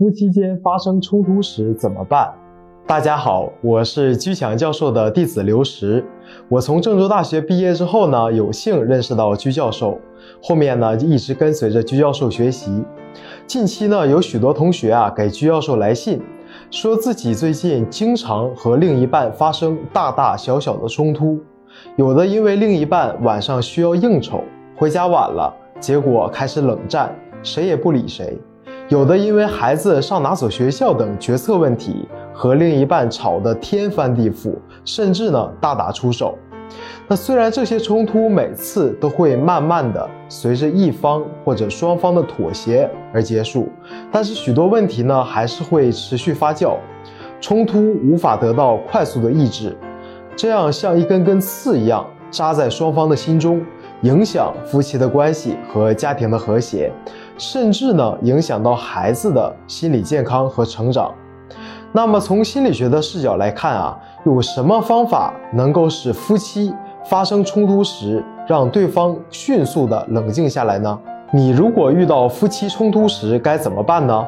夫妻间发生冲突时怎么办？大家好，我是居强教授的弟子刘石。我从郑州大学毕业之后呢，有幸认识到居教授，后面呢就一直跟随着居教授学习。近期呢，有许多同学啊给居教授来信，说自己最近经常和另一半发生大大小小的冲突，有的因为另一半晚上需要应酬，回家晚了，结果开始冷战，谁也不理谁；有的因为孩子上哪所学校等决策问题，和另一半吵得天翻地覆，甚至呢大打出手。那虽然这些冲突每次都会慢慢的随着一方或者双方的妥协而结束，但是许多问题呢还是会持续发酵，冲突无法得到快速的抑制，这样像一根根刺一样扎在双方的心中，影响夫妻的关系和家庭的和谐，甚至呢影响到孩子的心理健康和成长。那么从心理学的视角来看啊，有什么方法能够使夫妻？发生冲突时，让对方迅速的冷静下来呢？你如果遇到夫妻冲突时该怎么办呢？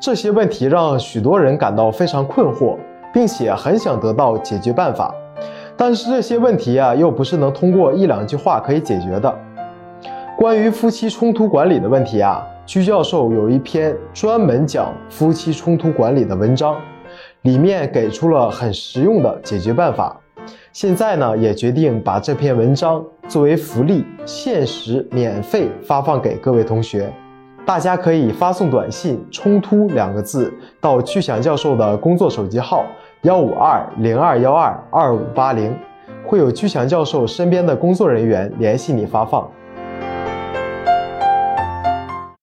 这些问题让许多人感到非常困惑，并且很想得到解决办法。但是这些问题啊，又不是能通过一两句话可以解决的。关于夫妻冲突管理的问题啊，居教授有一篇专门讲夫妻冲突管理的文章，里面给出了很实用的解决办法。现在呢，也决定把这篇文章作为福利，限时免费发放给各位同学。大家可以发送短信“冲突”两个字到巨响教授的工作手机号幺五二零二幺二二五八零，会有巨响教授身边的工作人员联系你发放。